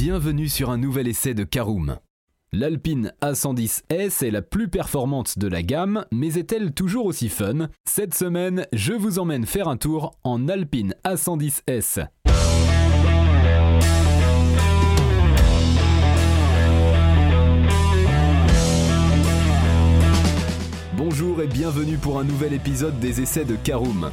bienvenue sur un nouvel essai de Caroom. L'Alpine A110S est la plus performante de la gamme, mais est-elle toujours aussi fun? Cette semaine, je vous emmène faire un tour en Alpine A110S. Bonjour et bienvenue pour un nouvel épisode des essais de Caroom.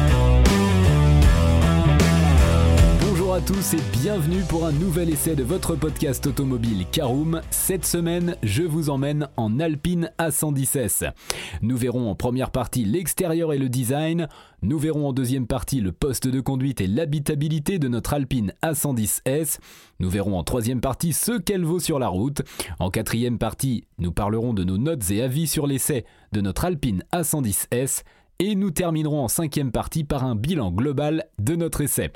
Bonjour à tous et bienvenue pour un nouvel essai de votre podcast automobile Caroom. Cette semaine, je vous emmène en Alpine A110S. Nous verrons en première partie l'extérieur et le design. Nous verrons en deuxième partie le poste de conduite et l'habitabilité de notre Alpine A110S. Nous verrons en troisième partie ce qu'elle vaut sur la route. En quatrième partie, nous parlerons de nos notes et avis sur l'essai de notre Alpine A110S. Et nous terminerons en cinquième partie par un bilan global de notre essai.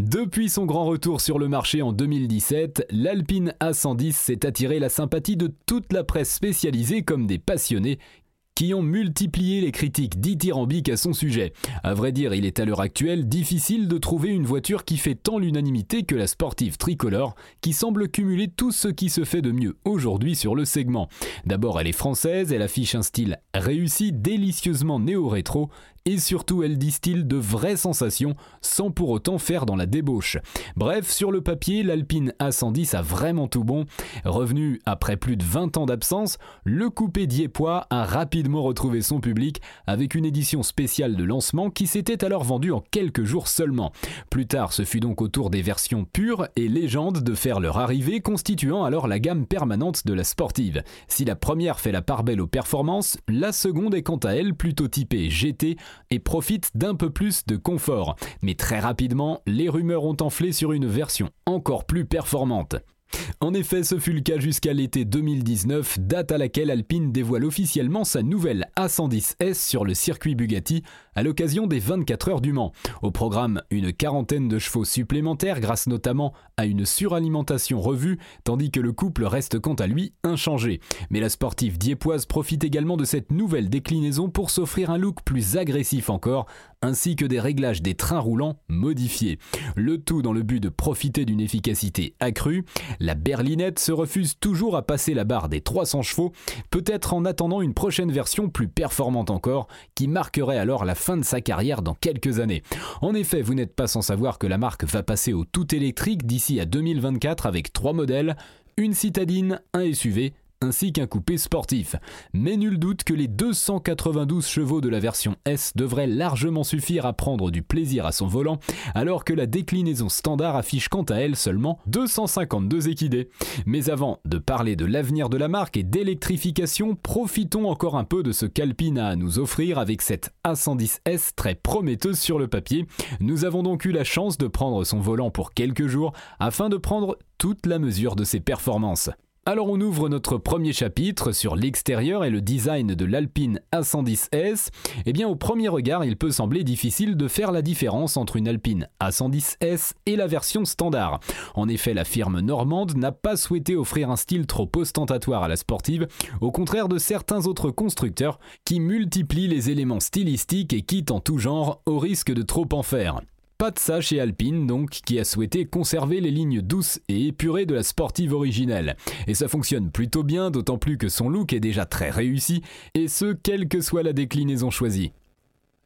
Depuis son grand retour sur le marché en 2017, l'Alpine A110 s'est attiré la sympathie de toute la presse spécialisée comme des passionnés qui ont multiplié les critiques dithyrambiques à son sujet. À vrai dire, il est à l'heure actuelle difficile de trouver une voiture qui fait tant l'unanimité que la sportive tricolore, qui semble cumuler tout ce qui se fait de mieux aujourd'hui sur le segment. D'abord, elle est française, elle affiche un style réussi, délicieusement néo-rétro, et surtout elle distille de vraies sensations sans pour autant faire dans la débauche. Bref, sur le papier, l'Alpine A110 a vraiment tout bon. Revenu après plus de 20 ans d'absence, le coupé Diepois a rapidement retrouvé son public avec une édition spéciale de lancement qui s'était alors vendue en quelques jours seulement. Plus tard, ce fut donc au tour des versions pures et légendes de faire leur arrivée, constituant alors la gamme permanente de la sportive. Si la première fait la part belle aux performances, la seconde est quant à elle plutôt typée GT et profite d'un peu plus de confort. Mais très rapidement, les rumeurs ont enflé sur une version encore plus performante. En effet, ce fut le cas jusqu'à l'été 2019, date à laquelle Alpine dévoile officiellement sa nouvelle A110S sur le circuit Bugatti à l'occasion des 24 heures du Mans. Au programme, une quarantaine de chevaux supplémentaires grâce notamment à une suralimentation revue, tandis que le couple reste quant à lui inchangé. Mais la sportive diepoise profite également de cette nouvelle déclinaison pour s'offrir un look plus agressif encore, ainsi que des réglages des trains roulants modifiés. Le tout dans le but de profiter d'une efficacité accrue. La berlinette se refuse toujours à passer la barre des 300 chevaux, peut-être en attendant une prochaine version plus performante encore, qui marquerait alors la fin de sa carrière dans quelques années. En effet, vous n'êtes pas sans savoir que la marque va passer au tout électrique d'ici à 2024 avec trois modèles, une citadine, un SUV ainsi qu'un coupé sportif. Mais nul doute que les 292 chevaux de la version S devraient largement suffire à prendre du plaisir à son volant, alors que la déclinaison standard affiche quant à elle seulement 252 équidés. Mais avant de parler de l'avenir de la marque et d'électrification, profitons encore un peu de ce qu'Alpine a à nous offrir avec cette A110S très prometteuse sur le papier. Nous avons donc eu la chance de prendre son volant pour quelques jours afin de prendre toute la mesure de ses performances. Alors on ouvre notre premier chapitre sur l'extérieur et le design de l'Alpine A110S. Eh bien au premier regard, il peut sembler difficile de faire la différence entre une Alpine A110S et la version standard. En effet, la firme normande n'a pas souhaité offrir un style trop ostentatoire à la sportive, au contraire de certains autres constructeurs qui multiplient les éléments stylistiques et quittent en tout genre au risque de trop en faire. Pas de ça chez Alpine donc, qui a souhaité conserver les lignes douces et épurées de la sportive originelle. Et ça fonctionne plutôt bien, d'autant plus que son look est déjà très réussi, et ce, quelle que soit la déclinaison choisie.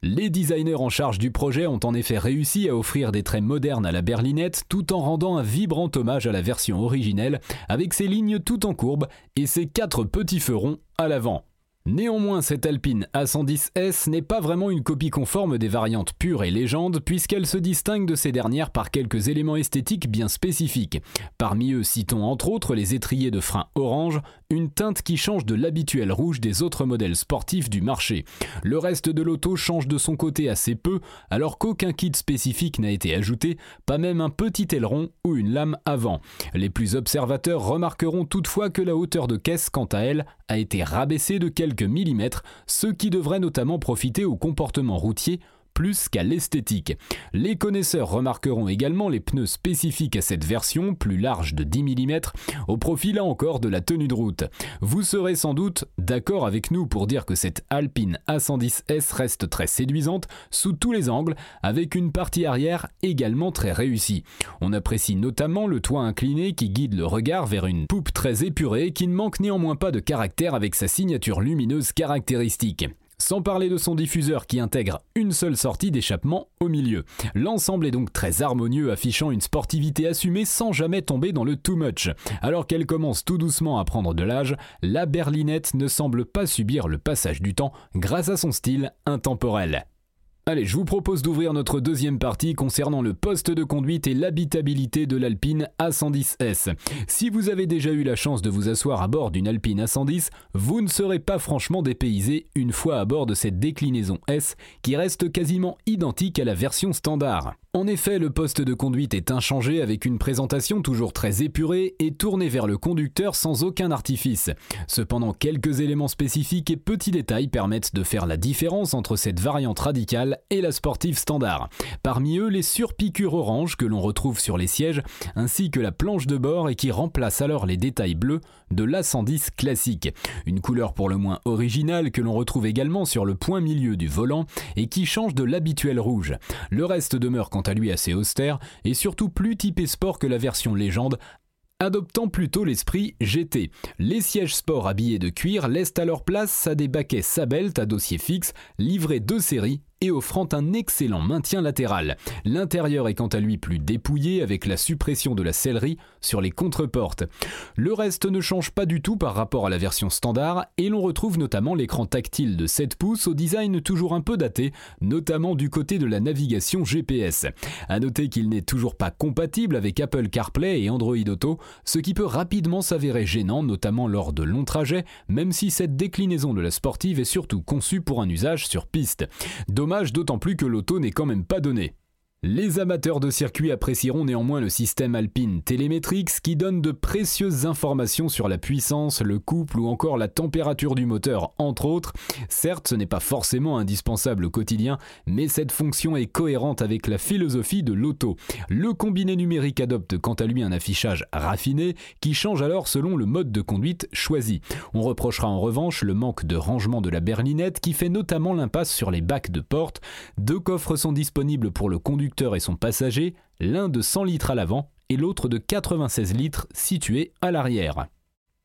Les designers en charge du projet ont en effet réussi à offrir des traits modernes à la berlinette tout en rendant un vibrant hommage à la version originelle avec ses lignes tout en courbe et ses quatre petits feux ronds à l'avant. Néanmoins, cette Alpine A110S n'est pas vraiment une copie conforme des variantes pures et légendes, puisqu'elle se distingue de ces dernières par quelques éléments esthétiques bien spécifiques. Parmi eux, citons entre autres les étriers de frein orange, une teinte qui change de l'habituel rouge des autres modèles sportifs du marché. Le reste de l'auto change de son côté assez peu, alors qu'aucun kit spécifique n'a été ajouté, pas même un petit aileron ou une lame avant. Les plus observateurs remarqueront toutefois que la hauteur de caisse, quant à elle, a été rabaissée de quelques millimètres, ce qui devrait notamment profiter au comportement routier plus qu'à l'esthétique. Les connaisseurs remarqueront également les pneus spécifiques à cette version, plus large de 10 mm, au profit là encore de la tenue de route. Vous serez sans doute d'accord avec nous pour dire que cette Alpine A110S reste très séduisante sous tous les angles, avec une partie arrière également très réussie. On apprécie notamment le toit incliné qui guide le regard vers une poupe très épurée qui ne manque néanmoins pas de caractère avec sa signature lumineuse caractéristique. Sans parler de son diffuseur qui intègre une seule sortie d'échappement au milieu. L'ensemble est donc très harmonieux, affichant une sportivité assumée sans jamais tomber dans le too much. Alors qu'elle commence tout doucement à prendre de l'âge, la berlinette ne semble pas subir le passage du temps grâce à son style intemporel. Allez, je vous propose d'ouvrir notre deuxième partie concernant le poste de conduite et l'habitabilité de l'Alpine A110S. Si vous avez déjà eu la chance de vous asseoir à bord d'une Alpine A110, vous ne serez pas franchement dépaysé une fois à bord de cette déclinaison S qui reste quasiment identique à la version standard. En effet, le poste de conduite est inchangé avec une présentation toujours très épurée et tournée vers le conducteur sans aucun artifice. Cependant, quelques éléments spécifiques et petits détails permettent de faire la différence entre cette variante radicale et la sportive standard. Parmi eux, les surpiqûres orange que l'on retrouve sur les sièges, ainsi que la planche de bord et qui remplace alors les détails bleus de l'A110 classique. Une couleur pour le moins originale que l'on retrouve également sur le point milieu du volant et qui change de l'habituel rouge. Le reste demeure quant à lui assez austère et surtout plus typé sport que la version légende adoptant plutôt l'esprit GT. Les sièges sport habillés de cuir laissent alors place à des baquets Sabelt à dossier fixe livrés de série et offrant un excellent maintien latéral. L'intérieur est quant à lui plus dépouillé avec la suppression de la sellerie sur les contreportes. Le reste ne change pas du tout par rapport à la version standard et l'on retrouve notamment l'écran tactile de 7 pouces au design toujours un peu daté, notamment du côté de la navigation GPS. A noter qu'il n'est toujours pas compatible avec Apple CarPlay et Android Auto, ce qui peut rapidement s'avérer gênant notamment lors de longs trajets, même si cette déclinaison de la sportive est surtout conçue pour un usage sur piste d'autant plus que l'auto n'est quand même pas donné. Les amateurs de circuit apprécieront néanmoins le système Alpine Telemetrics qui donne de précieuses informations sur la puissance, le couple ou encore la température du moteur, entre autres. Certes, ce n'est pas forcément indispensable au quotidien, mais cette fonction est cohérente avec la philosophie de l'auto. Le combiné numérique adopte quant à lui un affichage raffiné qui change alors selon le mode de conduite choisi. On reprochera en revanche le manque de rangement de la berlinette qui fait notamment l'impasse sur les bacs de porte. Deux coffres sont disponibles pour le conducteur et son passager, l'un de 100 litres à l'avant et l'autre de 96 litres situé à l'arrière.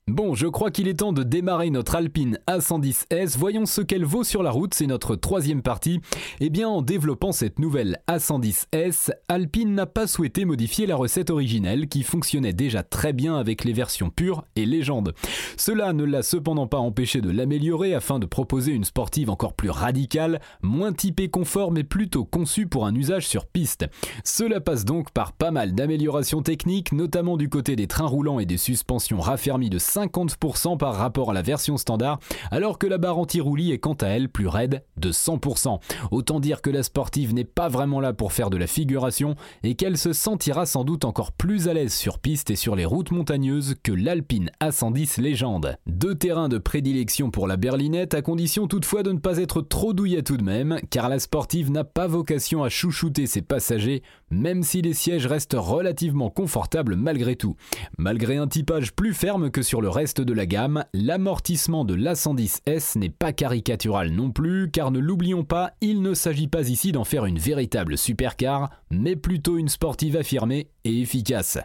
Bon, je crois qu'il est temps de démarrer notre Alpine A110S. Voyons ce qu'elle vaut sur la route, c'est notre troisième partie. Eh bien, en développant cette nouvelle A110S, Alpine n'a pas souhaité modifier la recette originelle qui fonctionnait déjà très bien avec les versions pures et légendes. Cela ne l'a cependant pas empêché de l'améliorer afin de proposer une sportive encore plus radicale, moins typée confort mais plutôt conçue pour un usage sur piste. Cela passe donc par pas mal d'améliorations techniques, notamment du côté des trains roulants et des suspensions raffermies de 50% par rapport à la version standard, alors que la barre anti-roulis est quant à elle plus raide de 100%. Autant dire que la sportive n'est pas vraiment là pour faire de la figuration et qu'elle se sentira sans doute encore plus à l'aise sur piste et sur les routes montagneuses que l'Alpine A110 légende. Deux terrains de prédilection pour la berlinette à condition toutefois de ne pas être trop douillet tout de même, car la sportive n'a pas vocation à chouchouter ses passagers, même si les sièges restent relativement confortables malgré tout. Malgré un typage plus ferme que sur le reste de la gamme, l'amortissement de l'A110S n'est pas caricatural non plus, car ne l'oublions pas, il ne s'agit pas ici d'en faire une véritable supercar, mais plutôt une sportive affirmée et efficace.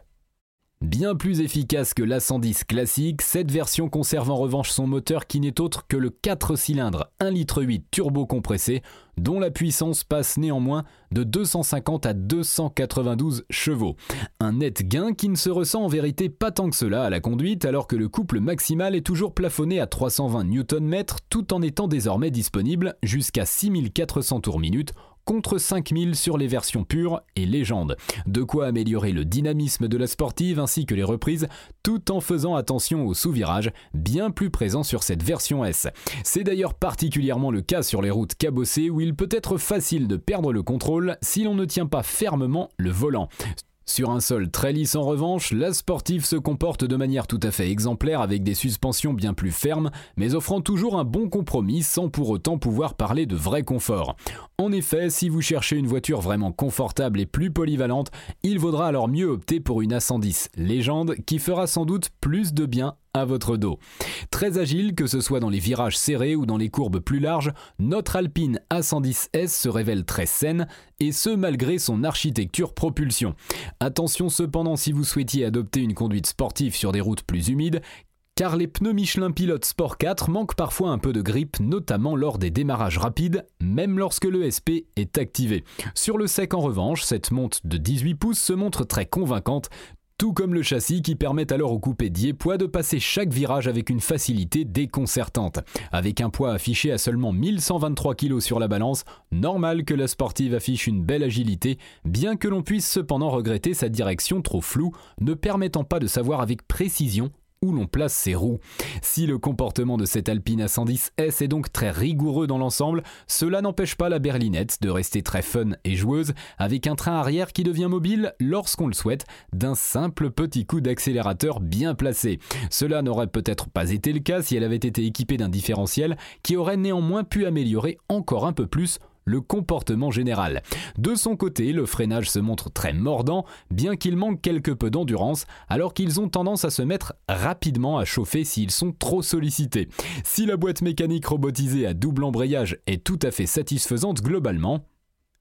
Bien plus efficace que l'A110 classique, cette version conserve en revanche son moteur qui n'est autre que le 4 cylindres 1,8 litre turbo compressé, dont la puissance passe néanmoins de 250 à 292 chevaux. Un net gain qui ne se ressent en vérité pas tant que cela à la conduite, alors que le couple maximal est toujours plafonné à 320 Nm tout en étant désormais disponible jusqu'à 6400 tours minute contre 5000 sur les versions pures et légendes. De quoi améliorer le dynamisme de la sportive ainsi que les reprises, tout en faisant attention au sous-virage, bien plus présent sur cette version S. C'est d'ailleurs particulièrement le cas sur les routes cabossées où il peut être facile de perdre le contrôle si l'on ne tient pas fermement le volant. Sur un sol très lisse en revanche, la sportive se comporte de manière tout à fait exemplaire avec des suspensions bien plus fermes, mais offrant toujours un bon compromis sans pour autant pouvoir parler de vrai confort. En effet, si vous cherchez une voiture vraiment confortable et plus polyvalente, il vaudra alors mieux opter pour une A110 légende qui fera sans doute plus de bien votre dos. Très agile, que ce soit dans les virages serrés ou dans les courbes plus larges, notre Alpine A110S se révèle très saine, et ce malgré son architecture propulsion. Attention cependant si vous souhaitiez adopter une conduite sportive sur des routes plus humides, car les pneus Michelin Pilot Sport 4 manquent parfois un peu de grippe, notamment lors des démarrages rapides, même lorsque le SP est activé. Sur le sec en revanche, cette monte de 18 pouces se montre très convaincante, tout comme le châssis qui permet alors au coupé Diepois de passer chaque virage avec une facilité déconcertante. Avec un poids affiché à seulement 1123 kg sur la balance, normal que la sportive affiche une belle agilité, bien que l'on puisse cependant regretter sa direction trop floue, ne permettant pas de savoir avec précision où l'on place ses roues. Si le comportement de cette Alpine A110S est donc très rigoureux dans l'ensemble, cela n'empêche pas la berlinette de rester très fun et joueuse avec un train arrière qui devient mobile lorsqu'on le souhaite d'un simple petit coup d'accélérateur bien placé. Cela n'aurait peut-être pas été le cas si elle avait été équipée d'un différentiel qui aurait néanmoins pu améliorer encore un peu plus le comportement général. De son côté, le freinage se montre très mordant, bien qu'il manque quelque peu d'endurance, alors qu'ils ont tendance à se mettre rapidement à chauffer s'ils sont trop sollicités. Si la boîte mécanique robotisée à double embrayage est tout à fait satisfaisante globalement,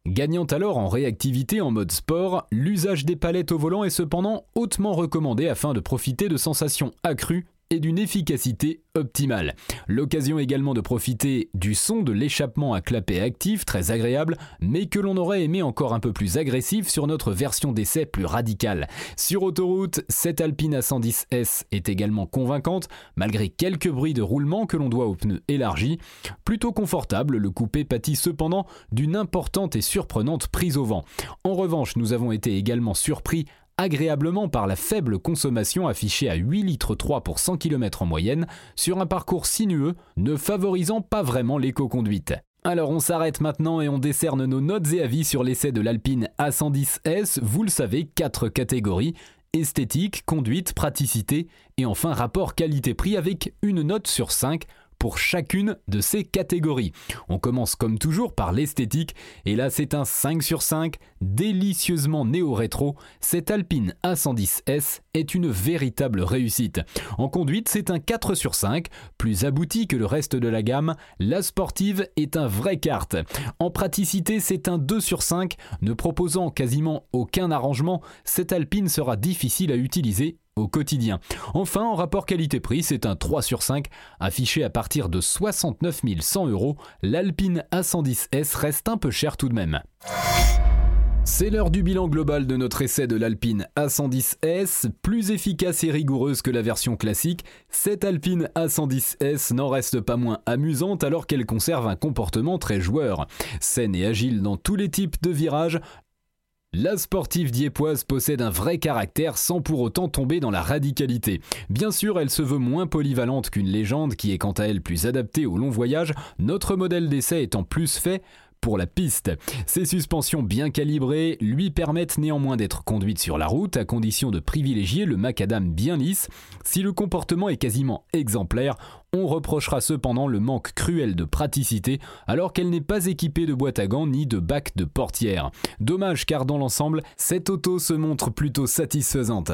Gagnant alors en réactivité en mode sport, l'usage des palettes au volant est cependant hautement recommandé afin de profiter de sensations accrues et d'une efficacité optimale. L'occasion également de profiter du son de l'échappement à clapet actif, très agréable, mais que l'on aurait aimé encore un peu plus agressif sur notre version d'essai plus radicale. Sur autoroute, cette Alpine A110S est également convaincante, malgré quelques bruits de roulement que l'on doit aux pneus élargis. Plutôt confortable, le coupé pâtit cependant d'une importante et surprenante prise au vent. En revanche, nous avons été également surpris agréablement par la faible consommation affichée à 8 litres 3 pour 100 km en moyenne sur un parcours sinueux ne favorisant pas vraiment l'éco-conduite. Alors on s'arrête maintenant et on décerne nos notes et avis sur l'essai de l'Alpine A110S, vous le savez, 4 catégories, esthétique, conduite, praticité et enfin rapport qualité-prix avec une note sur 5 pour chacune de ces catégories. On commence comme toujours par l'esthétique, et là c'est un 5 sur 5, délicieusement néo-rétro, cette Alpine A110S est une véritable réussite. En conduite c'est un 4 sur 5, plus abouti que le reste de la gamme, la sportive est un vrai carte. En praticité c'est un 2 sur 5, ne proposant quasiment aucun arrangement, cette Alpine sera difficile à utiliser au quotidien. Enfin, en rapport qualité-prix, c'est un 3 sur 5. Affiché à partir de 69 100 euros, l'Alpine A110S reste un peu cher tout de même. C'est l'heure du bilan global de notre essai de l'Alpine A110S. Plus efficace et rigoureuse que la version classique, cette Alpine A110S n'en reste pas moins amusante alors qu'elle conserve un comportement très joueur. Saine et agile dans tous les types de virages, la sportive diepoise possède un vrai caractère sans pour autant tomber dans la radicalité. Bien sûr, elle se veut moins polyvalente qu'une légende qui est quant à elle plus adaptée au long voyage, notre modèle d'essai étant plus fait pour la piste. Ses suspensions bien calibrées lui permettent néanmoins d'être conduite sur la route à condition de privilégier le macadam bien lisse. Si le comportement est quasiment exemplaire, on reprochera cependant le manque cruel de praticité alors qu'elle n'est pas équipée de boîte à gants ni de bac de portière. Dommage car dans l'ensemble, cette auto se montre plutôt satisfaisante.